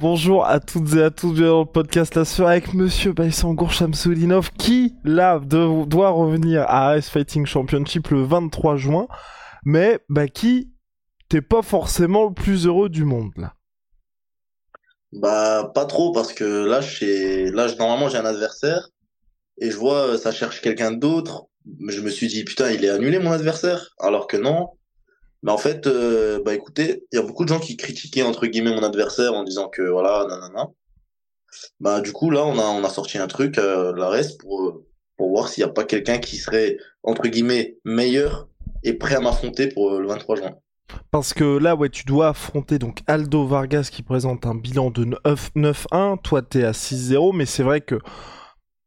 Bonjour à toutes et à tous, bienvenue dans le podcast La avec Monsieur Baïsangour Shamsulinov qui, là, doit revenir à Ice Fighting Championship le 23 juin, mais bah, qui t'es pas forcément le plus heureux du monde, là. Bah, pas trop, parce que là, là, normalement, j'ai un adversaire, et je vois, ça cherche quelqu'un d'autre. Je me suis dit, putain, il est annulé, mon adversaire, alors que non. Mais en fait, euh, bah, écoutez, il y a beaucoup de gens qui critiquaient, entre guillemets, mon adversaire en disant que, voilà, nanana. Bah, du coup, là, on a, on a sorti un truc, euh, la reste, pour, euh, pour voir s'il n'y a pas quelqu'un qui serait, entre guillemets, meilleur et prêt à m'affronter pour le 23 juin. Parce que là, ouais, tu dois affronter donc Aldo Vargas qui présente un bilan de 9 9-1, toi t'es à 6-0, mais c'est vrai que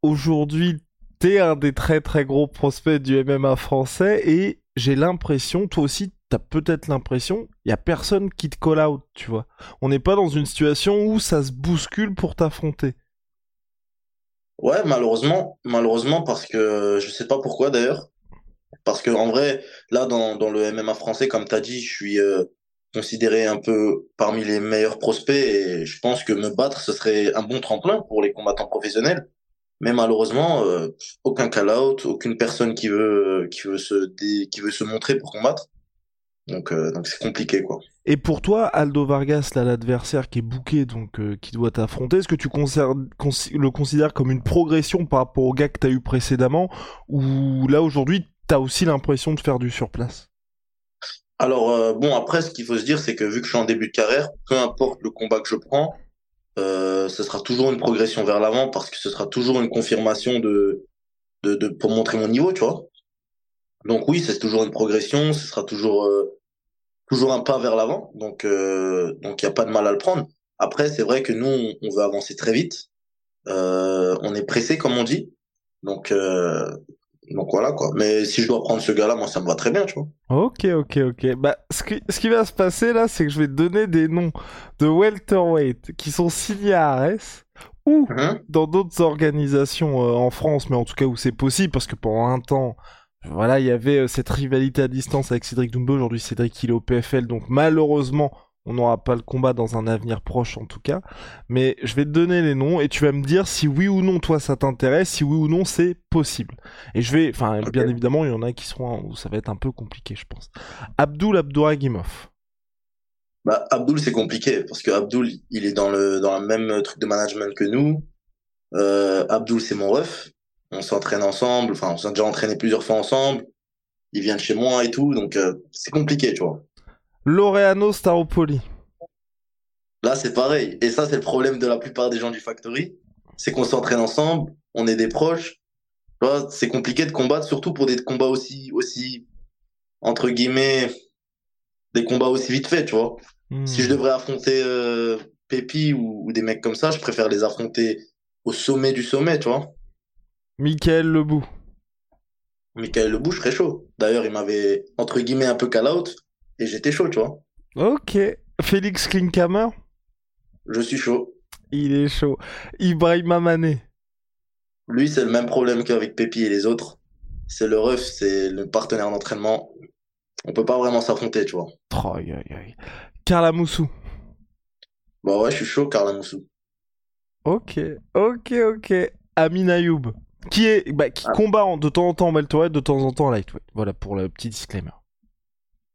aujourd'hui t'es un des très très gros prospects du MMA français et j'ai l'impression, toi aussi t'as peut-être l'impression, il y a personne qui te call out, tu vois. On n'est pas dans une situation où ça se bouscule pour t'affronter. Ouais, malheureusement, malheureusement parce que je sais pas pourquoi d'ailleurs. Parce que en vrai, là dans, le MMA français, comme tu as dit, je suis euh, considéré un peu parmi les meilleurs prospects et je pense que me battre, ce serait un bon tremplin pour les combattants professionnels. Mais malheureusement, euh, aucun call-out, aucune personne qui veut qui veut se qui veut se montrer pour combattre. Donc euh, donc c'est compliqué quoi. Et pour toi, Aldo Vargas, là, l'adversaire qui est booké, donc euh, qui doit t'affronter, est-ce que tu le considères comme une progression par rapport au gars que t'as eu précédemment, ou là aujourd'hui t'as aussi l'impression de faire du surplace? Alors euh, bon après ce qu'il faut se dire c'est que vu que je suis en début de carrière, peu importe le combat que je prends, euh, ce sera toujours une progression vers l'avant parce que ce sera toujours une confirmation de, de, de pour montrer mon niveau, tu vois. Donc oui, c'est toujours une progression, ce sera toujours euh, toujours un pas vers l'avant. Donc euh, donc il y a pas de mal à le prendre. Après c'est vrai que nous on, on veut avancer très vite, Euh, on est pressé comme on dit. Donc euh, donc voilà quoi. Mais si je dois prendre ce gars-là, moi ça me va très bien, tu vois. Ok, ok, ok. Bah, ce qui, ce qui va se passer là, c'est que je vais te donner des noms de welterweight qui sont signés à Arès, ou Mhm. dans d'autres organisations euh, en France, mais en tout cas où c'est possible, parce que pendant un temps, voilà, il y avait euh, cette rivalité à distance avec Cédric Doumbé. Aujourd'hui, Cédric, il est au PFL, donc malheureusement, on n'aura pas le combat dans un avenir proche, en tout cas. Mais je vais te donner les noms et tu vas me dire si oui ou non, toi, ça t'intéresse, si oui ou non, c'est possible. Et je vais, enfin, bien évidemment, il y en a qui seront où ça va être un peu compliqué, je pense. Abdul Abdouragimov. Bah, Abdul, c'est compliqué parce que Abdul, il est dans le dans le même truc de management que nous. Euh, Abdul, c'est mon ref. On s'entraîne ensemble. Enfin, on s'est déjà entraîné plusieurs fois ensemble. Il vient de chez moi et tout, donc euh, c'est compliqué, tu vois. Laureano Staropoli. Là, c'est pareil. Et ça, c'est le problème de la plupart des gens du Factory, c'est qu'on s'entraîne ensemble, on est des proches. Tu vois, c'est compliqué de combattre, surtout pour des combats aussi aussi entre guillemets des combats aussi vite fait, tu vois. Hmm. Si je devrais affronter euh, Pépi ou, ou des mecs comme ça, je préfère les affronter au sommet du sommet, tu vois. Michael Lebou. Michael Lebou, je serais chaud. D'ailleurs, il m'avait, entre guillemets, un peu call-out, et j'étais chaud, tu vois. Ok. Félix Klinkhammer. Je suis chaud. Il est chaud. Ibrahima Mané. Lui, c'est le même problème qu'avec Pépi et les autres. C'est le ref, c'est le partenaire d'entraînement. On peut pas vraiment s'affronter, tu vois. Oh, aïe, aïe, aïe. Carla Moussou. Bah ouais, je suis chaud, Carla Moussou. Ok, ok, ok. Amin Ayoub. Qui est, bah, qui Ah. combat en- de temps en temps en welterweight, de temps en temps en lightweight. Voilà pour le petit disclaimer.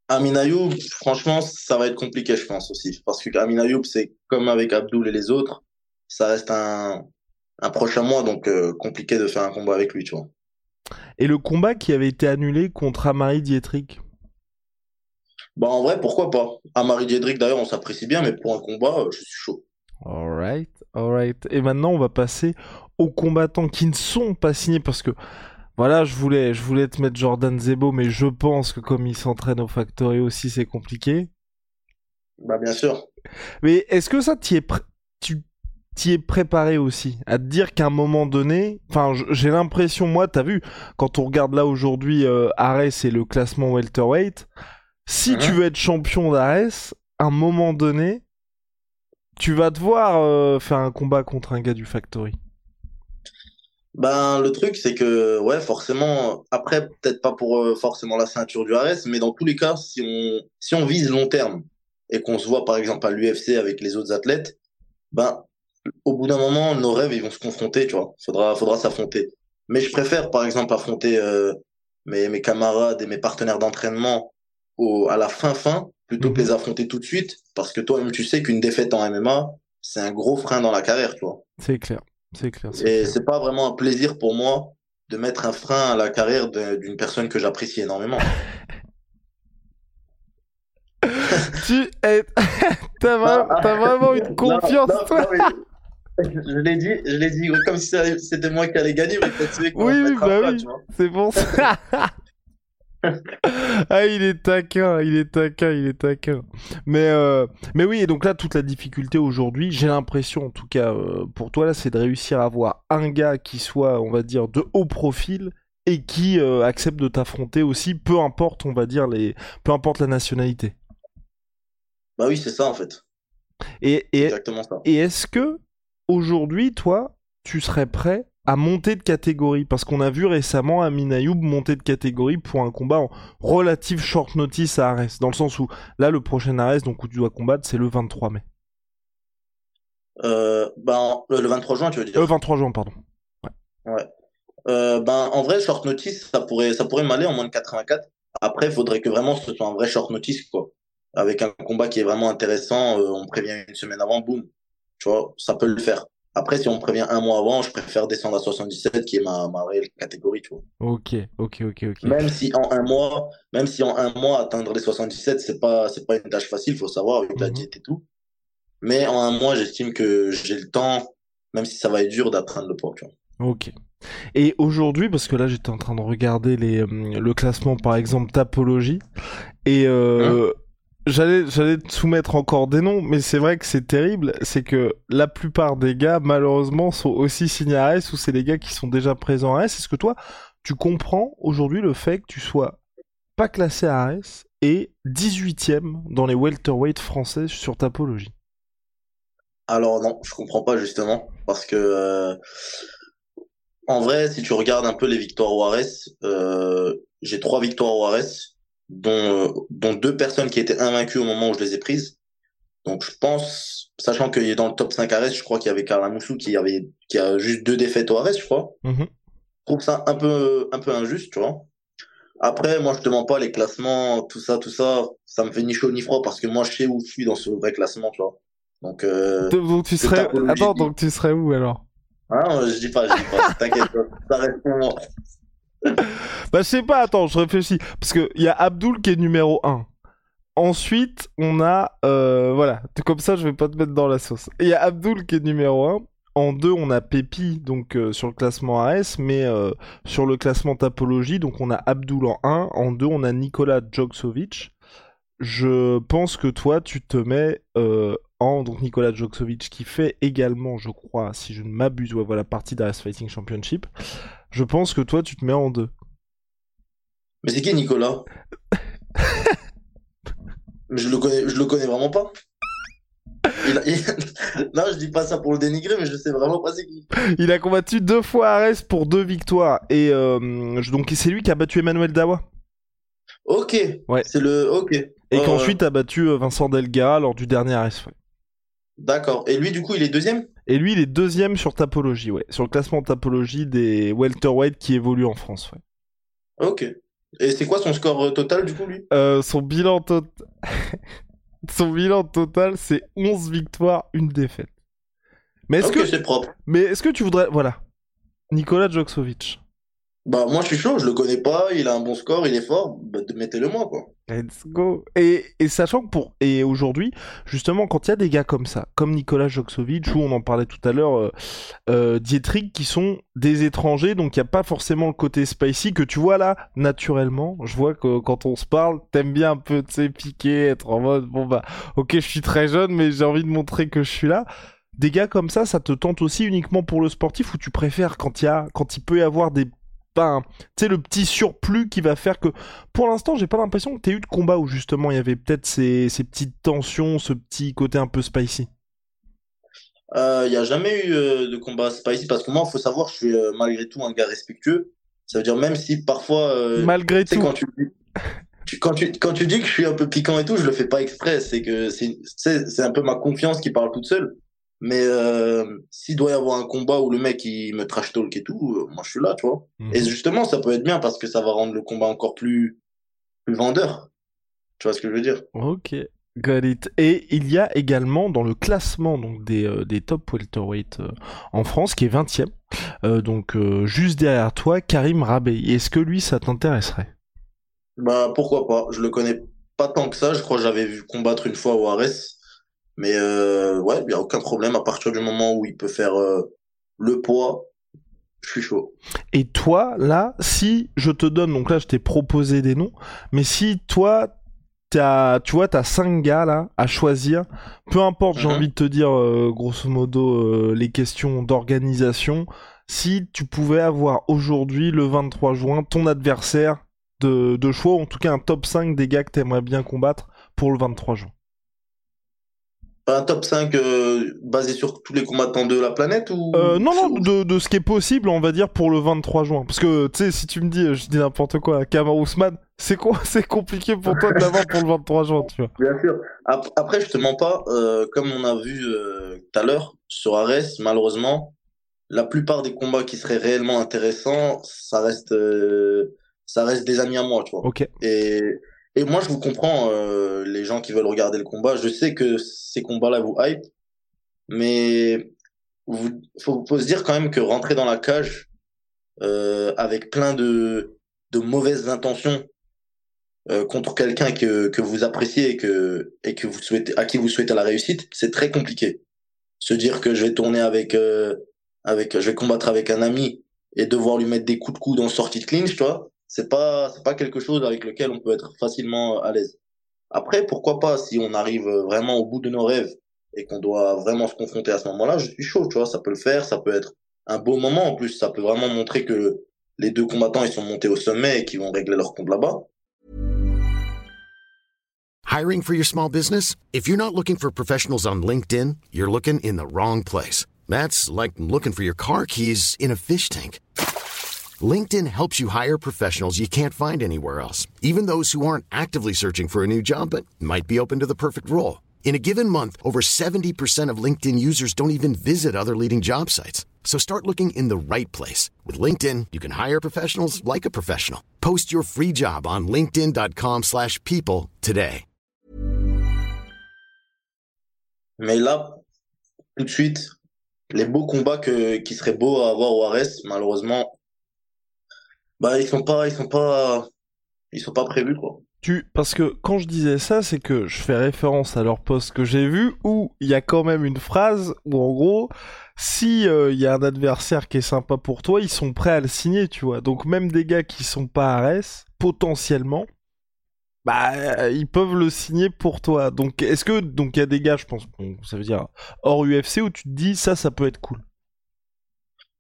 Amin Ayoub, franchement, ça va être compliqué, je pense aussi. Parce que Amin Ayoub, c'est comme avec Abdul et les autres, ça reste un, un proche à moi, donc euh, compliqué de faire un combat avec lui, tu vois. Et le combat qui avait été annulé contre Amari Dietrich? Bah en vrai, pourquoi pas? Amari Diedrich, d'ailleurs, on s'apprécie bien, mais pour un combat, euh, je suis chaud. Alright, alright. Et maintenant, on va passer aux combattants qui ne sont pas signés parce que voilà, je voulais, je voulais te mettre Jordan Zebo, mais je pense que comme il s'entraîne au Factory aussi, c'est compliqué. Bah bien sûr. Mais est-ce que ça, t'y es tu t'y es préparé aussi? À te dire qu'à un moment donné, enfin j'ai l'impression, moi, t'as vu, quand on regarde là aujourd'hui euh, Ares et le classement welterweight, si Mhm. tu veux être champion d'Ares, à un moment donné, tu vas devoir euh, faire un combat contre un gars du Factory. Ben, le truc, c'est que, ouais, forcément, après, peut-être pas pour euh, forcément la ceinture du Ares, mais dans tous les cas, si on, si on vise long terme et qu'on se voit, par exemple, à l'UFC avec les autres athlètes, ben, au bout d'un moment, nos rêves, ils vont se confronter, tu vois. Faudra, faudra s'affronter. Mais je préfère, par exemple, affronter euh, mes, mes camarades et mes partenaires d'entraînement au, à la fin fin, plutôt que Mhm. les affronter tout de suite, parce que toi-même, tu sais qu'une défaite en MMA, c'est un gros frein dans la carrière, tu vois. C'est clair, c'est clair. Et c'est pas vraiment un plaisir pour moi de mettre un frein à la carrière d'une personne que j'apprécie énormément. Tu t'as vra- Ah, t'as vraiment une confiance, non, toi non, Je l'ai dit, je l'ai dit comme si c'était moi qui allais gagner, mais peut-être qui Oui, oui, bah oui. C'est bon ça. ah, il est taquin, il est taquin, il est taquin. Mais, euh, mais oui, et donc là, toute la difficulté aujourd'hui, j'ai l'impression, en tout cas euh, pour toi, là, c'est de réussir à avoir un gars qui soit, on va dire, de haut profil et qui euh, accepte de t'affronter aussi, peu importe, on va dire, les... peu importe la nationalité. Bah oui, c'est ça en fait. Et, et, Exactement ça. et est-ce que aujourd'hui, toi, tu serais prêt à monter de catégorie Parce qu'on a vu récemment Amin Ayoub monter de catégorie pour un combat en relative short notice à Arès. Dans le sens où, là, le prochain Arès, donc où tu dois combattre, c'est le 23 mai. Euh, ben, le, le 23 juin, tu veux dire? Euh, 23 juin, pardon. Euh, ben, en vrai, short notice, ça pourrait, ça pourrait m'aller en moins de 84. Après, il faudrait que vraiment ce soit un vrai short notice, quoi. Avec un combat qui est vraiment intéressant, euh, on prévient une semaine avant, boum. Tu vois, ça peut le faire. Après, si on me prévient un mois avant, je préfère descendre à 77, qui est ma, ma réelle catégorie, tu vois. Ok, ok, ok, ok. Même si en un mois, même si en un mois, atteindre les 77, c'est pas, c'est pas une tâche facile, faut savoir, avec la Mhm. diète et tout. Mais en un mois, j'estime que j'ai le temps, même si ça va être dur, d'atteindre le poids, tu vois. Ok. Et aujourd'hui, parce que là j'étais en train de regarder les, euh, le classement par exemple Tapologie, et euh, j'allais te soumettre encore des noms, mais c'est vrai que c'est terrible, c'est que la plupart des gars malheureusement sont aussi signés à AS ou c'est les gars qui sont déjà présents à AS. Est-ce que toi, tu comprends aujourd'hui le fait que tu sois pas classé à AS et 18ème dans les welterweight français sur Tapologie Alors non, je comprends pas justement parce que euh, en vrai, si tu regardes un peu les victoires Juarez, euh, j'ai trois victoires Juarez, dont dont deux personnes qui étaient invaincues au moment où je les ai prises. Donc je pense, sachant qu'il est dans le top 5 Ares, je crois qu'il y avait Carla Moussou qui avait qui a juste deux défaites au Ares, je crois. Mhm. Je trouve ça un peu un peu injuste, tu vois. Après, moi je te mens pas les classements, tout ça, tout ça, ça me fait ni chaud ni froid parce que moi je sais où je suis dans ce vrai classement, tu vois. Donc euh, Donc tu serais... Attends, donc tu serais où alors? Hein, je dis pas, je dis pas. T'inquiète. Ça reste pour moi. Bah, je sais pas, attends, je réfléchis. Parce qu'il y a Abdul qui est numéro 1. Ensuite, on a. euh, voilà, comme ça, je vais pas te mettre dans la sauce. Il y a Abdul qui est numéro 1. En 2, on a Pépi, donc euh, sur le classement AS, mais euh, sur le classement Tapologie, donc on a Abdul en 1. En 2, on a Nikola Djoksovic. Je pense que toi, tu te mets en. Donc Nikola Djoksovic qui fait également, je crois, si je ne m'abuse, ouais, voilà, partie d'AS Fighting Championship. Je pense que toi, tu te mets en 2. Mais c'est qui Nicolas? Mais je le connais, je le connais vraiment pas. Il a- il- Non, je dis pas ça pour le dénigrer, mais je sais vraiment pas c'est qui. Il a combattu deux fois Ares pour deux victoires. Et euh, donc c'est lui qui a battu Emmanuel Dawa. Ok. Ouais. C'est le. Ok. Et qu'ensuite a battu euh, Vincent Delgara lors du dernier Ares. ouais. D'accord. Et lui, du coup, il est deuxième? Et lui, il est deuxième sur Tapologie, ouais. Sur le classement Tapologie des welterweight qui évoluent en France, ouais. Ok. Et c'est quoi son score euh, total, du coup, lui? Euh, son bilan total... son bilan total, c'est 11 victoires, une défaite. Mais est-ce que... c'est propre. Mais est-ce que tu voudrais... Voilà. Nicolas Djoksovic. Bah, moi, je suis chaud, je le connais pas, il a un bon score, il est fort, bah, mettez-le moi, quoi. Let's go. Et, sachant que pour. Et aujourd'hui, justement, quand il y a des gars comme ça, comme Nicolas Joksovic, ou on en parlait tout à l'heure, euh, euh, Dietrich, qui sont des étrangers, donc il n'y a pas forcément le côté spicy que tu vois là, naturellement. Je vois que quand on se parle, t'aimes bien un peu, tu piquer, être en mode, bon bah, ok, je suis très jeune, mais j'ai envie de montrer que je suis là des gars comme ça, ça te tente aussi uniquement pour le sportif ou tu préfères quand il y a, quand il peut y avoir des pas tu sais le petit surplus qui va faire que pour l'instant j'ai pas l'impression que tu eu de combat où justement il y avait peut-être ces, ces, petites tensions ce petit côté un peu spicy. Il euh, n'y a jamais eu euh, de combat spicy parce que moi il faut savoir je suis euh, malgré tout un gars respectueux. Ça veut dire même si parfois malgré tout. quand tu, quand tu quand tu dis que je suis un peu piquant et tout je le fais pas exprès. C'est que c'est c'est un peu ma confiance qui parle toute seule mais euh, s'il doit y avoir un combat où le mec il me trash talk et tout, euh, moi je suis là, tu vois. Mhm. Et justement, ça peut être bien parce que ça va rendre le combat encore plus, plus vendeur. Tu vois ce que je veux dire? Ok, got it. Et il y a également dans le classement donc des, euh, des top welterweight en France qui est 20ème. donc juste derrière toi, Karim Rabey. Est-ce que lui ça t'intéresserait? Bah pourquoi pas? Je le connais pas tant que ça. Je crois que j'avais vu combattre une fois au Ares. Mais euh, ouais, il n'y a aucun problème à partir du moment où il peut faire euh, le poids. Je suis chaud. Et toi, là, si je te donne, donc là, je t'ai proposé des noms, mais si toi, as, tu vois, t'as cinq gars là à choisir, peu importe, j'ai mhm. envie de te dire, euh, grosso modo, les questions d'organisation, si tu pouvais avoir aujourd'hui, le 23 juin, ton adversaire de, de choix, en tout cas un top 5 des gars que t'aimerais bien combattre pour le 23 juin un top 5 euh, basé sur tous les combattants de la planète ou euh, Non, non, de, de, ce qui est possible, on va dire, pour le 23 juin. Parce que, tu sais, si tu me dis, je dis n'importe quoi, Kamar Ousmane, c'est quoi C'est compliqué pour toi d'avoir pour le 23 juin, tu vois. Bien sûr. Après, je te mens pas, euh, comme on a vu euh, tout à l'heure sur Ares, malheureusement, la plupart des combats qui seraient réellement intéressants, ça reste, ça reste des amis à moi, tu vois. Ok. Et et moi, je vous comprends, euh, les gens qui veulent regarder le combat. Je sais que ces combats-là vous hype, mais il faut, se dire quand même que rentrer dans la cage euh, avec plein de, de mauvaises intentions euh, contre quelqu'un que, que vous appréciez et que, et que vous souhaitez, à qui vous souhaitez la réussite, c'est très compliqué. Se dire que je vais tourner avec, euh, avec, je vais combattre avec un ami et devoir lui mettre des coups de coude en sortie de clinch, tu vois c'est pas c'est pas quelque chose avec lequel on peut être facilement à l'aise. Après, pourquoi pas si on arrive vraiment au bout de nos rêves et qu'on doit vraiment se confronter à ce moment-là, je suis chaud, tu vois, ça peut le faire, ça peut être un beau moment en plus, ça peut vraiment montrer que les deux combattants ils sont montés au sommet et qu'ils vont régler leur compte là-bas. Hiring for your small business? If you're not looking for professionals on LinkedIn, you're looking in the wrong place. That's like looking for your car keys in a fish tank. LinkedIn helps you hire professionals you can't find anywhere else, even those who aren't actively searching for a new job but might be open to the perfect role. In a given month, over 70% of LinkedIn users don't even visit other leading job sites. So start looking in the right place. With LinkedIn, you can hire professionals like a professional. Post your free job on linkedin.com slash people today. Mais là, tout de suite, les beaux combats que, qui seraient beaux à avoir au Ares, malheureusement, Bah ils sont pas, ils sont pas, ils sont pas prévus quoi. Tu, parce que quand je disais ça, c'est que je fais référence à leur post que j'ai vu où il y a quand même une phrase où en gros, si euh, il y a un adversaire qui est sympa pour toi, ils sont prêts à le signer, tu vois. Donc même des gars qui sont pas à res, potentiellement, bah ils peuvent le signer pour toi. Donc est-ce que donc il y a des gars, je pense, ça veut dire hors UFC où tu te dis ça, ça peut être cool.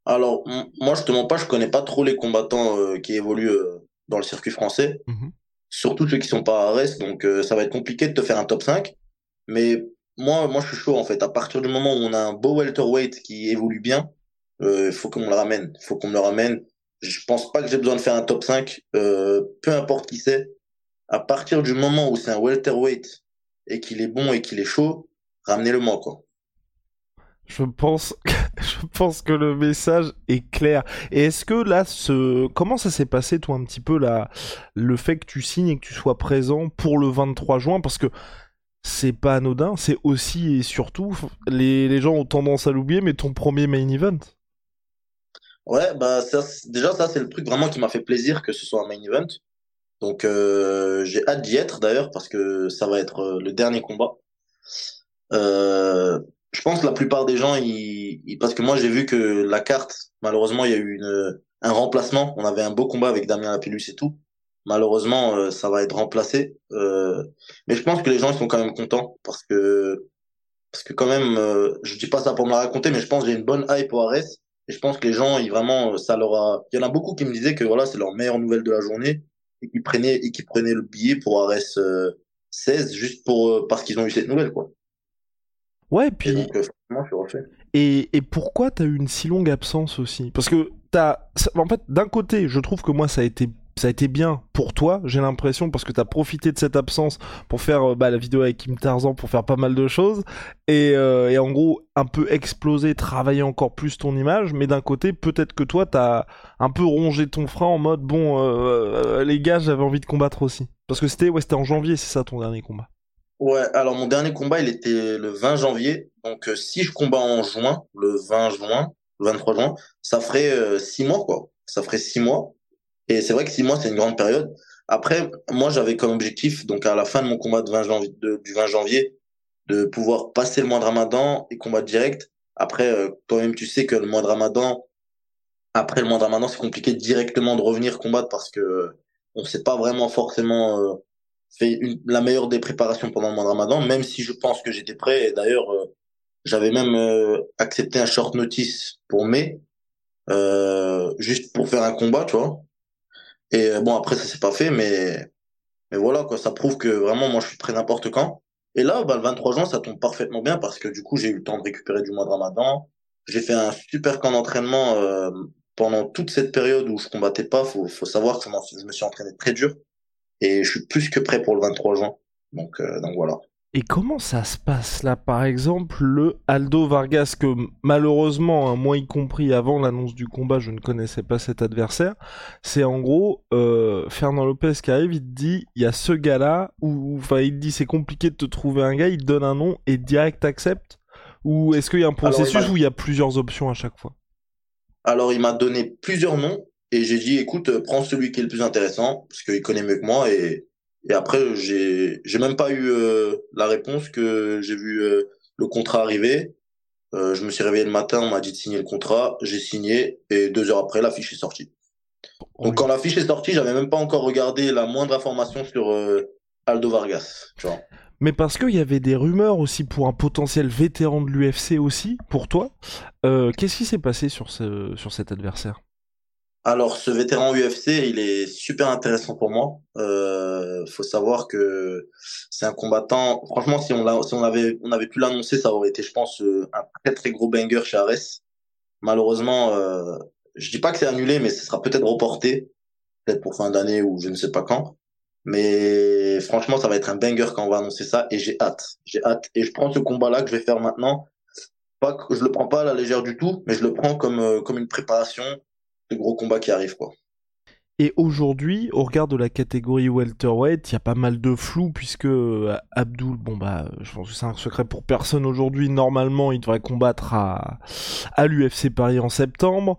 Alors, moi, je te mens pas, je connais pas trop les combattants euh, qui évoluent euh, dans le circuit français. Mhm. Surtout ceux qui sont pas à Arès, donc euh, ça va être compliqué de te faire un top 5. Mais moi, moi, je suis chaud, en fait. À partir du moment où on a un beau welterweight qui évolue bien, il faut qu'on le ramène. Il faut qu'on me le ramène. Je pense pas que j'ai besoin de faire un top 5, peu importe qui c'est. À partir du moment où c'est un welterweight et qu'il est bon et qu'il est chaud, ramenez-le-moi, quoi. Je pense, je pense que le message est clair. Et est-ce que là, ce... comment ça s'est passé, toi, un petit peu, là, le fait que tu signes et que tu sois présent pour le 23 juin? Parce que c'est pas anodin, c'est aussi et surtout, les, les gens ont tendance à l'oublier, mais ton premier main event? Ouais, bah ça, déjà ça c'est le truc vraiment qui m'a fait plaisir que ce soit un main event. Donc euh, j'ai hâte d'y être d'ailleurs parce que ça va être euh, le dernier combat. Euh, je pense que la plupart des gens, ils, parce que moi j'ai vu que la carte, malheureusement il y a eu une, un remplacement. On avait un beau combat avec Damien Lapillus et tout. Malheureusement, euh, ça va être remplacé. Euh, mais je pense que les gens ils sont quand même contents parce que parce que quand même, je dis pas ça pour me la raconter, mais je pense que j'ai une bonne hype pour Ares et je pense que les gens, ils vraiment, ça leur a. Il y en a beaucoup qui me disaient que voilà, c'est leur meilleure nouvelle de la journée et qui prenaient et qui prenaient le billet pour Ares 16 juste pour euh, parce qu'ils ont eu cette nouvelle quoi. Ouais, puis. Et donc, euh, je. Et, et pourquoi t'as eu une si longue absence aussi? Parce que t'as. En fait, d'un côté, je trouve que moi, ça a été ça a été bien pour toi, j'ai l'impression, parce que tu as profité de cette absence pour faire euh, bah, la vidéo avec Kim Tarzan, pour faire pas mal de choses, et, euh, et en gros, un peu exploser, travailler encore plus ton image, mais d'un côté, peut-être que toi, t'as un peu rongé ton frein en mode, bon, euh, les gars, j'avais envie de combattre aussi. Parce que c'était ouais, c'était en janvier, c'est ça ton dernier combat. Ouais, alors mon dernier combat, il était le 20 janvier, donc si je combats en juin, le 20 juin, le 23 juin, ça ferait 6 mois, quoi. Ça ferait 6 mois. Et c'est vrai que six mois, c'est une grande période. Après, moi, j'avais comme objectif, donc à la fin de mon combat de 20 janvier, du 20 janvier, de pouvoir passer le mois de Ramadan et combattre direct. Après, euh, toi-même, tu sais que le mois de Ramadan, après le mois de Ramadan, c'est compliqué directement de revenir combattre parce que on s'est pas vraiment forcément euh, fait la meilleure des préparations pendant le mois de Ramadan, même si je pense que j'étais prêt. D'ailleurs, euh, j'avais même accepté un short notice pour mai, juste pour faire un combat, tu vois. Et euh, bon, après, ça s'est pas fait, mais, mais voilà, quoi, ça prouve que vraiment, moi, je suis prêt n'importe quand. Et là, bah, le 23 juin, ça tombe parfaitement bien parce que du coup, j'ai eu le temps de récupérer du mois de Ramadan. J'ai fait un super camp d'entraînement euh, pendant toute cette période où je combattais pas. Faut, faut savoir que je me suis entraîné très dur et je suis plus que prêt pour le 23 juin. Donc, euh, donc voilà. Et comment ça se passe là? Par exemple, le Aldo Vargas, que malheureusement, hein, moi y compris avant l'annonce du combat, je ne connaissais pas cet adversaire. C'est en gros euh, Fernand Lopez qui arrive, il te dit il y a ce gars-là, ou enfin il te dit c'est compliqué de te trouver un gars, il te donne un nom et direct accepte Ou est-ce qu'il y a un processus où il y a plusieurs options à chaque fois? Alors il m'a donné plusieurs noms et j'ai dit écoute, prends celui qui est le plus intéressant, parce qu'il connaît mieux que moi et et après, j'ai, j'ai même pas eu euh, la réponse que j'ai vu euh, le contrat arriver. Euh, je me suis réveillé le matin, on m'a dit de signer le contrat, j'ai signé et deux heures après, la fiche est sortie. Donc quand la fiche est sortie, j'avais même pas encore regardé la moindre information sur Aldo Vargas. Tu vois. Mais parce qu'il y avait des rumeurs aussi pour un potentiel vétéran de l'UFC aussi, pour toi. qu'est-ce qui s'est passé sur, ce, sur cet adversaire? Alors, ce vétéran UFC, il est super intéressant pour moi. Euh, faut savoir que c'est un combattant. Franchement, si on, avait, on avait pu l'annoncer, ça aurait été, je pense, euh, un très très gros banger chez Ares. Malheureusement, euh, je dis pas que c'est annulé, mais ce sera peut-être reporté, peut-être pour fin d'année ou je ne sais pas quand. Mais franchement, ça va être un banger quand on va annoncer ça, et j'ai hâte. J'ai hâte. Et je prends ce combat-là que je vais faire maintenant. Pas que je le prends pas à la légère du tout, mais je le prends comme euh, comme une préparation de gros combats qui arrivent, quoi. Et aujourd'hui, au regard de la catégorie welterweight, il y a pas mal de flou puisque euh, Abdul, bon bah, je pense que c'est un secret pour personne aujourd'hui. Normalement, il devrait combattre à, à l'UFC Paris en septembre.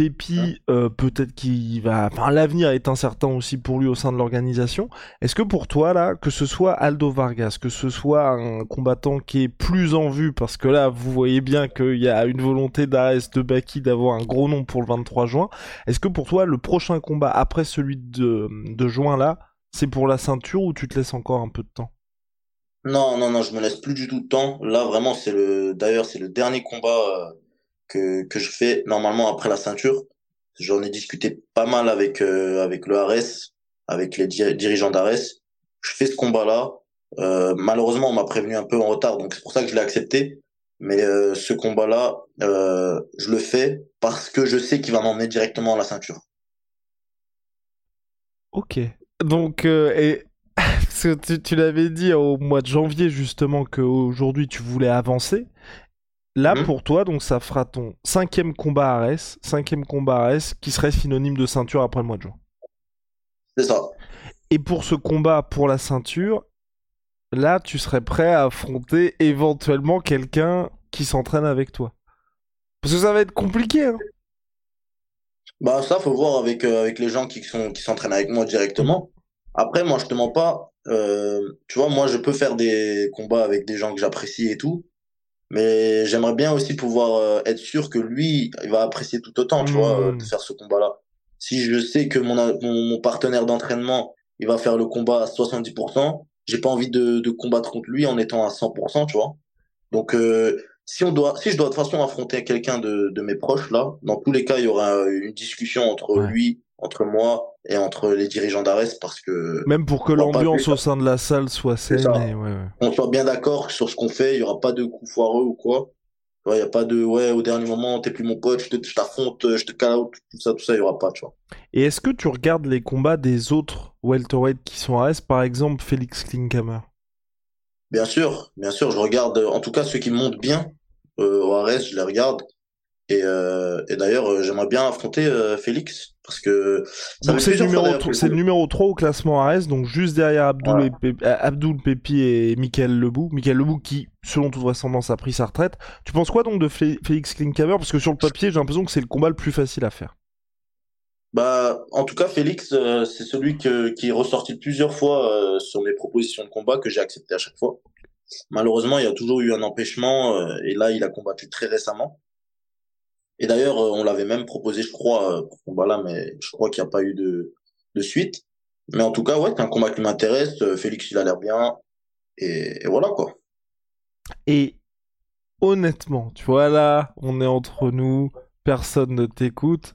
Pépi, euh, peut-être qu'il va. Enfin, l'avenir est incertain aussi pour lui au sein de l'organisation. Est-ce que pour toi, là, que ce soit Aldo Vargas, que ce soit un combattant qui est plus en vue, parce que là, vous voyez bien qu'il y a une volonté d'Ares de Baki d'avoir un gros nom pour le 23 juin. Est-ce que pour toi, le prochain combat après celui de, de juin, là, c'est pour la ceinture ou tu te laisses encore un peu de temps? Non, non, non, je me laisse plus du tout de temps. Là, vraiment, c'est le. D'ailleurs, c'est le dernier combat. Que, que je fais normalement après la ceinture. J'en ai discuté pas mal avec euh, avec le Ares, avec les dirigeants d'Ares. Je fais ce combat-là. Euh, malheureusement, on m'a prévenu un peu en retard, donc c'est pour ça que je l'ai accepté. Mais euh, ce combat-là, je le fais parce que je sais qu'il va m'emmener directement à la ceinture. Ok. Donc, et tu, tu l'avais dit au mois de janvier justement qu'aujourd'hui tu voulais avancer. Là, mhm. pour toi, donc ça fera ton cinquième combat à cinquième combat à qui serait synonyme de ceinture après le mois de juin. C'est ça. Et pour ce combat pour la ceinture, là, tu serais prêt à affronter éventuellement quelqu'un qui s'entraîne avec toi. Parce que ça va être compliqué. Hein Bah ça, faut voir avec euh, avec les gens qui sont qui s'entraînent avec moi directement. Après, moi, je te mens pas. Euh, tu vois, moi, je peux faire des combats avec des gens que j'apprécie et tout, mais j'aimerais bien aussi pouvoir euh, être sûr que lui, il va apprécier tout autant, tu vois, euh, de faire ce combat-là. Si je sais que mon mon, mon partenaire d'entraînement, il va faire le combat à 70%, j'ai pas envie de de combattre contre lui en étant à 100%, tu vois. Donc, euh, si on doit, si je dois de toute façon affronter quelqu'un de, de mes proches, là, dans tous les cas, il y aura une discussion entre Ouais. lui, entre moi et entre les dirigeants d'Ares parce que Même pour que l'ambiance au sein de la salle soit saine. ça. et ouais, ouais. on soit bien d'accord sur ce qu'on fait, il y aura pas de coups foireux ou quoi. Il y a pas de, ouais, au dernier moment, t'es plus mon pote, je te- je t'affronte, je te call out, tout ça, tout ça, il y aura pas, tu vois. Et est-ce que tu regardes les combats des autres welterweight qui sont à S, par exemple Félix Klinkhammer? Bien sûr, bien sûr, je regarde, en tout cas, ceux qui montent bien, euh, au Ares, je les regarde. Et, euh, et d'ailleurs, euh, j'aimerais bien affronter euh, Félix parce que c'est le, numéro d'ailleurs, tro- que je c'est le le- numéro 3 au classement AS, donc juste derrière Abdul, Voilà. et Pe- euh, Pepi et Michael Lebou. Michael Lebou qui, selon toute vraisemblance, a pris sa retraite. Tu penses quoi donc de Fé- Félix Klinkhammer Parce que sur le papier, j'ai l'impression que c'est le combat le plus facile à faire. Bah, en tout cas, Félix, euh, c'est celui que, qui est ressorti plusieurs fois euh, sur mes propositions de combat que j'ai accepté à chaque fois. Malheureusement, il y a toujours eu un empêchement euh, et là, il a combattu très récemment. Et d'ailleurs, euh, on l'avait même proposé, je crois, euh, pour ce combat-là, mais je crois qu'il n'y a pas eu de, de suite. Mais en tout cas, ouais, c'est un combat qui m'intéresse. Euh, Félix, il a l'air bien. Et, et voilà, quoi. Et honnêtement, tu vois là, on est entre nous, personne ne t'écoute.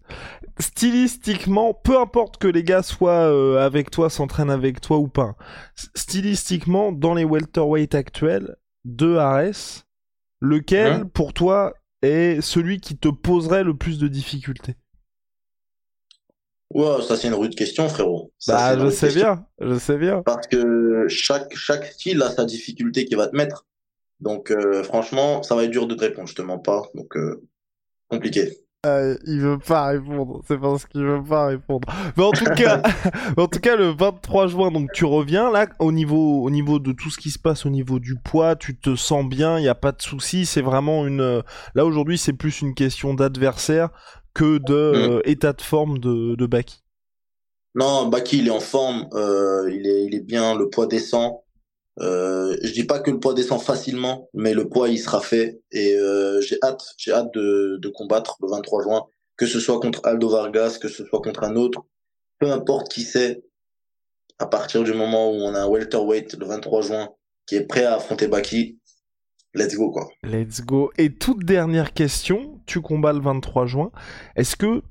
Stylistiquement, peu importe que les gars soient euh, avec toi, s'entraînent avec toi ou pas. Stylistiquement, dans les welterweight actuels de Ares, lequel Hein? pour toi est celui qui te poserait le plus de difficultés Ouais, ça, c'est une rude question, frérot. Ça, Bah, je sais question. bien, je sais bien. Parce que chaque, chaque style a sa difficulté qui va te mettre. Donc, euh, franchement, ça va être dur de te répondre, je te mens pas. Donc, euh, compliqué. Il veut pas répondre, c'est parce qu'il veut pas répondre. Mais en tout cas, mais en tout cas, le 23 juin, donc tu reviens là au niveau, au niveau de tout ce qui se passe au niveau du poids, tu te sens bien, il y a pas de souci. C'est vraiment une. euh, Là aujourd'hui, c'est plus une question d'adversaire que de euh, état de forme de, de Baki. Non, Baki, il est en forme, euh, il est, il est bien, le poids descend. Euh, je dis pas que le poids descend facilement, mais le poids, il sera fait. Et euh, j'ai hâte, j'ai hâte de, de combattre le 23 juin, que ce soit contre Aldo Vargas, que ce soit contre un autre, peu importe qui c'est. À partir du moment où on a un welterweight le 23 juin qui est prêt à affronter Baki, let's go quoi. Let's go. Et toute dernière question, tu combats le 23 juin. Est-ce que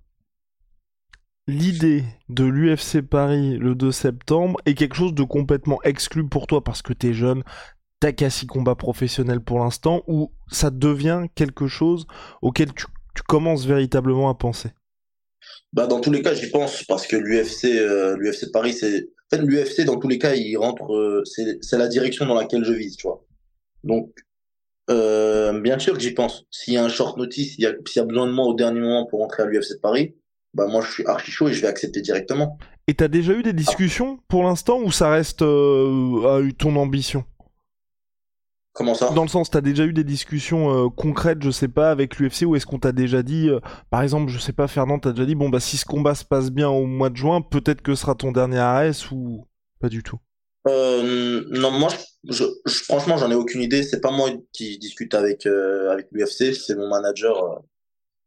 l'idée de l'UFC Paris le 2 septembre est quelque chose de complètement exclu pour toi parce que t'es jeune, t'as qu'à six combats professionnels pour l'instant, ou ça devient quelque chose auquel tu, commences véritablement à penser? Bah dans tous les cas, j'y pense parce que l'UFC, euh, Paris, c'est l'UFC dans tous les cas, il rentre, euh, la direction dans laquelle je vise, tu vois. Donc euh, bien sûr que j'y pense. S'il y a un short notice, s'il y y a besoin de moi au dernier moment pour rentrer à l'UFC Paris, bah moi je suis archi chaud et je vais accepter directement. Et t'as déjà eu des discussions pour l'instant ou ça reste euh, à ton ambition? Comment ça? Dans le sens, t'as déjà eu des discussions euh, concrètes, je sais pas, avec l'UFC, ou est-ce qu'on t'a déjà dit, euh, par exemple, je sais pas, Fernand, t'as déjà dit, bon bah si ce combat se passe bien au mois de juin, peut-être que ce sera ton dernier AS ou pas du tout? Euh, non, moi, je, je- franchement, j'en ai aucune idée. C'est pas moi qui discute avec avec l'UFC, c'est mon manager,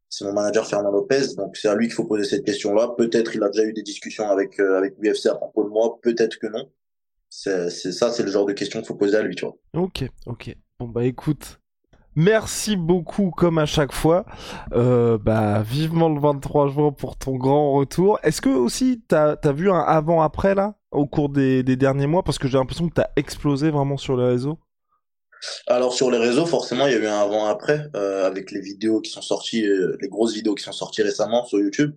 c'est mon manager Fernand Lopez. Donc c'est à lui qu'il faut poser cette question-là. Peut-être il a déjà eu des discussions avec euh, avec l'UFC à propos de moi, peut-être que non. C'est ça, c'est le genre de question qu'il faut poser à lui, tu vois. Ok, ok. Bon bah écoute, merci beaucoup comme à chaque fois. Euh, bah vivement le 23 juin pour ton grand retour. Est-ce que aussi t'as as vu un avant-après là au cours des, derniers mois? Parce que j'ai l'impression que t'as explosé vraiment sur les réseaux. Alors sur les réseaux, forcément, il y a eu un avant-après euh, avec les vidéos qui sont sorties, euh, les grosses vidéos qui sont sorties récemment sur YouTube,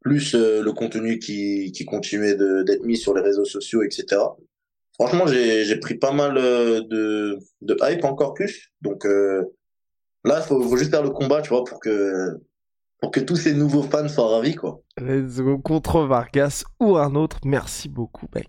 plus euh, le contenu qui qui continuait d'être mis sur les réseaux sociaux, etc. Franchement, j'ai pris pas mal de de hype encore plus. Donc là, faut faut juste faire le combat, tu vois, pour que pour que tous ces nouveaux fans soient ravis, quoi. Let's go contre Vargas ou un autre. Merci beaucoup, mec.